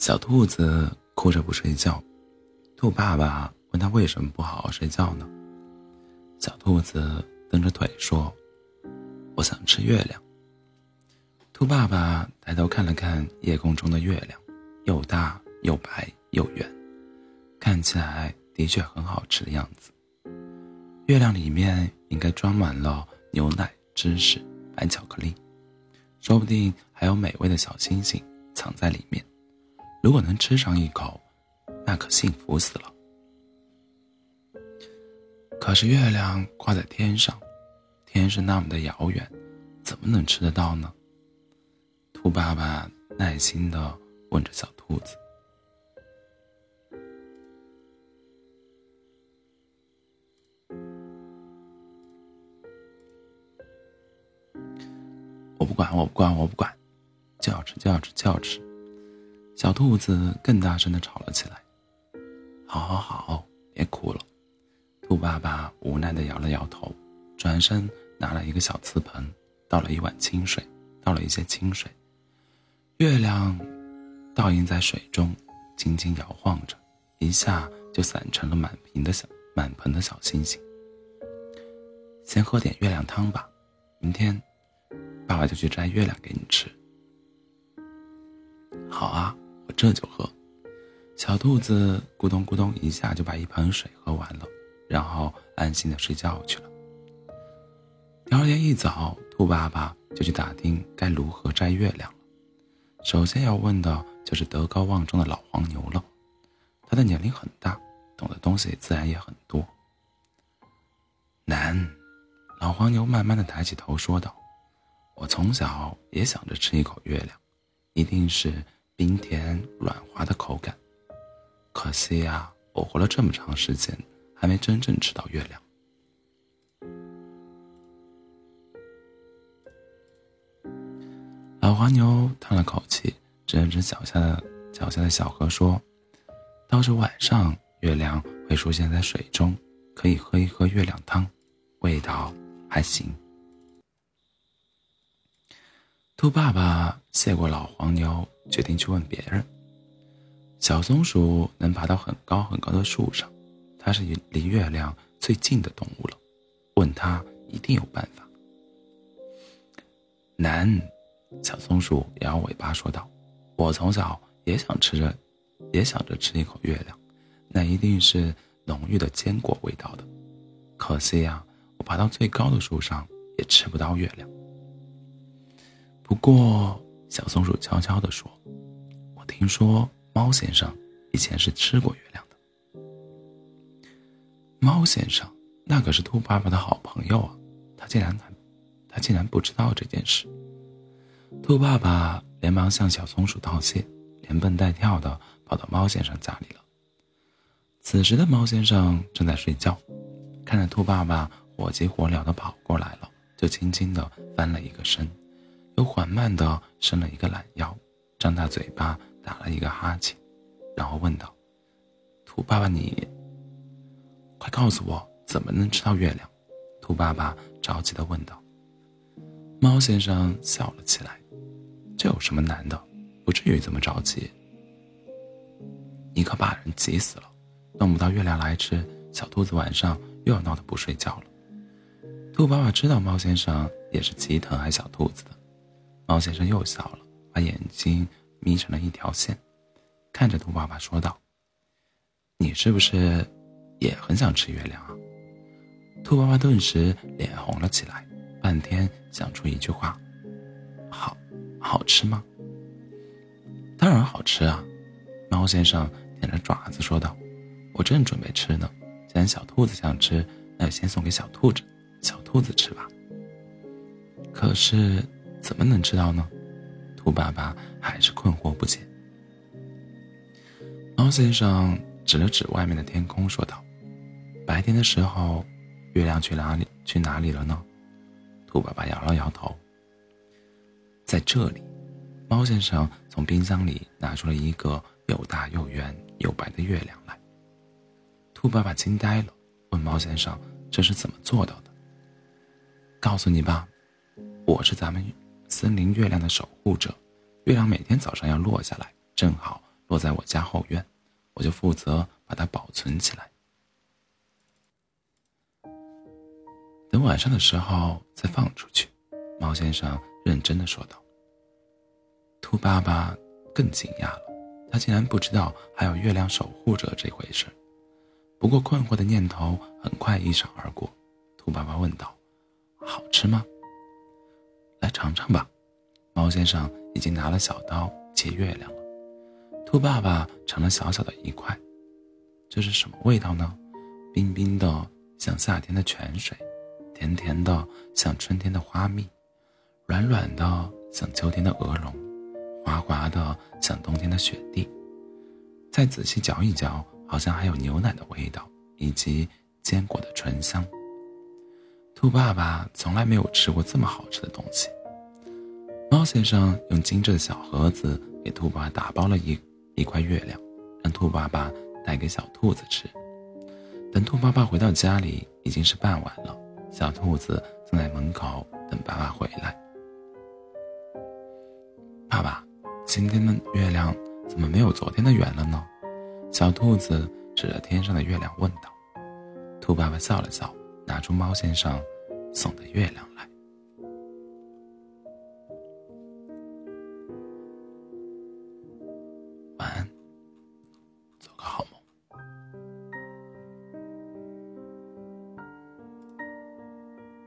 小兔子哭着不睡觉，兔爸爸问他为什么不好好睡觉呢？小兔子蹬着腿说：“我想吃月亮。”兔爸爸抬头看了看夜空中的月亮，又大又白又圆，看起来的确很好吃的样子。月亮里面应该装满了牛奶、芝士、白巧克力，说不定还有美味的小星星藏在里面。如果能吃上一口，那可幸福死了。可是月亮挂在天上，天是那么的遥远，怎么能吃得到呢？兔爸爸耐心的问着小兔子：“我不管，我不管，我不管，就要吃，就要吃，就要吃。”小兔子更大声的吵了起来。好好好，别哭了。兔爸爸无奈的摇了摇头，转身拿了一个小瓷盆，倒了一碗清水，倒了一些清水。月亮倒映在水中，轻轻摇晃着，一下就散成了满瓶的小满盆的小星星。先喝点月亮汤吧，明天爸爸就去摘月亮给你吃。好啊。这就喝，小兔子咕咚咕咚一下就把一盆水喝完了，然后安心的睡觉去了。第二天一早，兔爸爸就去打听该如何摘月亮了。首先要问的就是德高望重的老黄牛了，他的年龄很大，懂的东西自然也很多。难，老黄牛慢慢的抬起头说道：“我从小也想着吃一口月亮，一定是。”冰甜软滑的口感，可惜呀，我活了这么长时间，还没真正吃到月亮。老黄牛叹了口气，指了指脚下的脚下的小河说：“到时晚上，月亮会出现在水中，可以喝一喝月亮汤，味道还行。”兔爸爸谢过老黄牛。决定去问别人。小松鼠能爬到很高很高的树上，它是离月亮最近的动物了，问它一定有办法。难，小松鼠摇摇尾巴说道：“我从小也想吃着，也想着吃一口月亮，那一定是浓郁的坚果味道的。可惜呀，我爬到最高的树上也吃不到月亮。不过……”小松鼠悄悄地说：“听说猫先生以前是吃过月亮的。猫先生那可是兔爸爸的好朋友啊，他竟然敢他竟然不知道这件事。”兔爸爸连忙向小松鼠道谢，连蹦带跳的跑到猫先生家里了。此时的猫先生正在睡觉，看着兔爸爸火急火燎的跑过来了，就轻轻的翻了一个身。又缓慢的伸了一个懒腰，张大嘴巴打了一个哈欠，然后问道：“兔爸爸，你快告诉我，怎么能吃到月亮？”兔爸爸着急地问道。猫先生笑了起来：“这有什么难的？不至于这么着急。你可把人急死了，弄不到月亮来吃，小兔子晚上又要闹得不睡觉了。”兔爸爸知道猫先生也是极疼爱小兔子的。猫先生又笑了，把眼睛眯成了一条线，看着兔爸爸说道：“你是不是也很想吃月亮啊？”兔爸爸顿时脸红了起来，半天想出一句话：“好，好吃吗？”“当然好吃啊！”猫先生舔着爪子说道：“我正准备吃呢，既然小兔子想吃，那就先送给小兔子，小兔子吃吧。”可是。怎么能知道呢？兔爸爸还是困惑不解。猫先生指了指外面的天空，说道：“白天的时候，月亮去哪里去哪里了呢？”兔爸爸摇了摇头。在这里，猫先生从冰箱里拿出了一个又大又圆又白的月亮来。兔爸爸惊呆了，问猫先生：“这是怎么做到的？”告诉你吧，我是咱们。森林月亮的守护者，月亮每天早上要落下来，正好落在我家后院，我就负责把它保存起来。等晚上的时候再放出去。”猫先生认真的说道。兔爸爸更惊讶了，他竟然不知道还有月亮守护者这回事。不过困惑的念头很快一闪而过。兔爸爸问道：“好吃吗？”来尝尝吧。猫先生已经拿了小刀切月亮了。兔爸爸尝了小小的一块，这是什么味道呢？冰冰的，像夏天的泉水；甜甜的，像春天的花蜜；软软的，像秋天的鹅绒；滑滑的，像冬天的雪地。再仔细嚼一嚼，好像还有牛奶的味道以及坚果的醇香。兔爸爸从来没有吃过这么好吃的东西。猫先生用精致的小盒子给兔爸爸打包了一一块月亮，让兔爸爸带给小兔子吃。等兔爸爸回到家里，已经是傍晚了。小兔子正在门口等爸爸回来。爸爸，今天的月亮怎么没有昨天的圆了呢？小兔子指着天上的月亮问道。兔爸爸笑了笑，拿出猫先生送的月亮。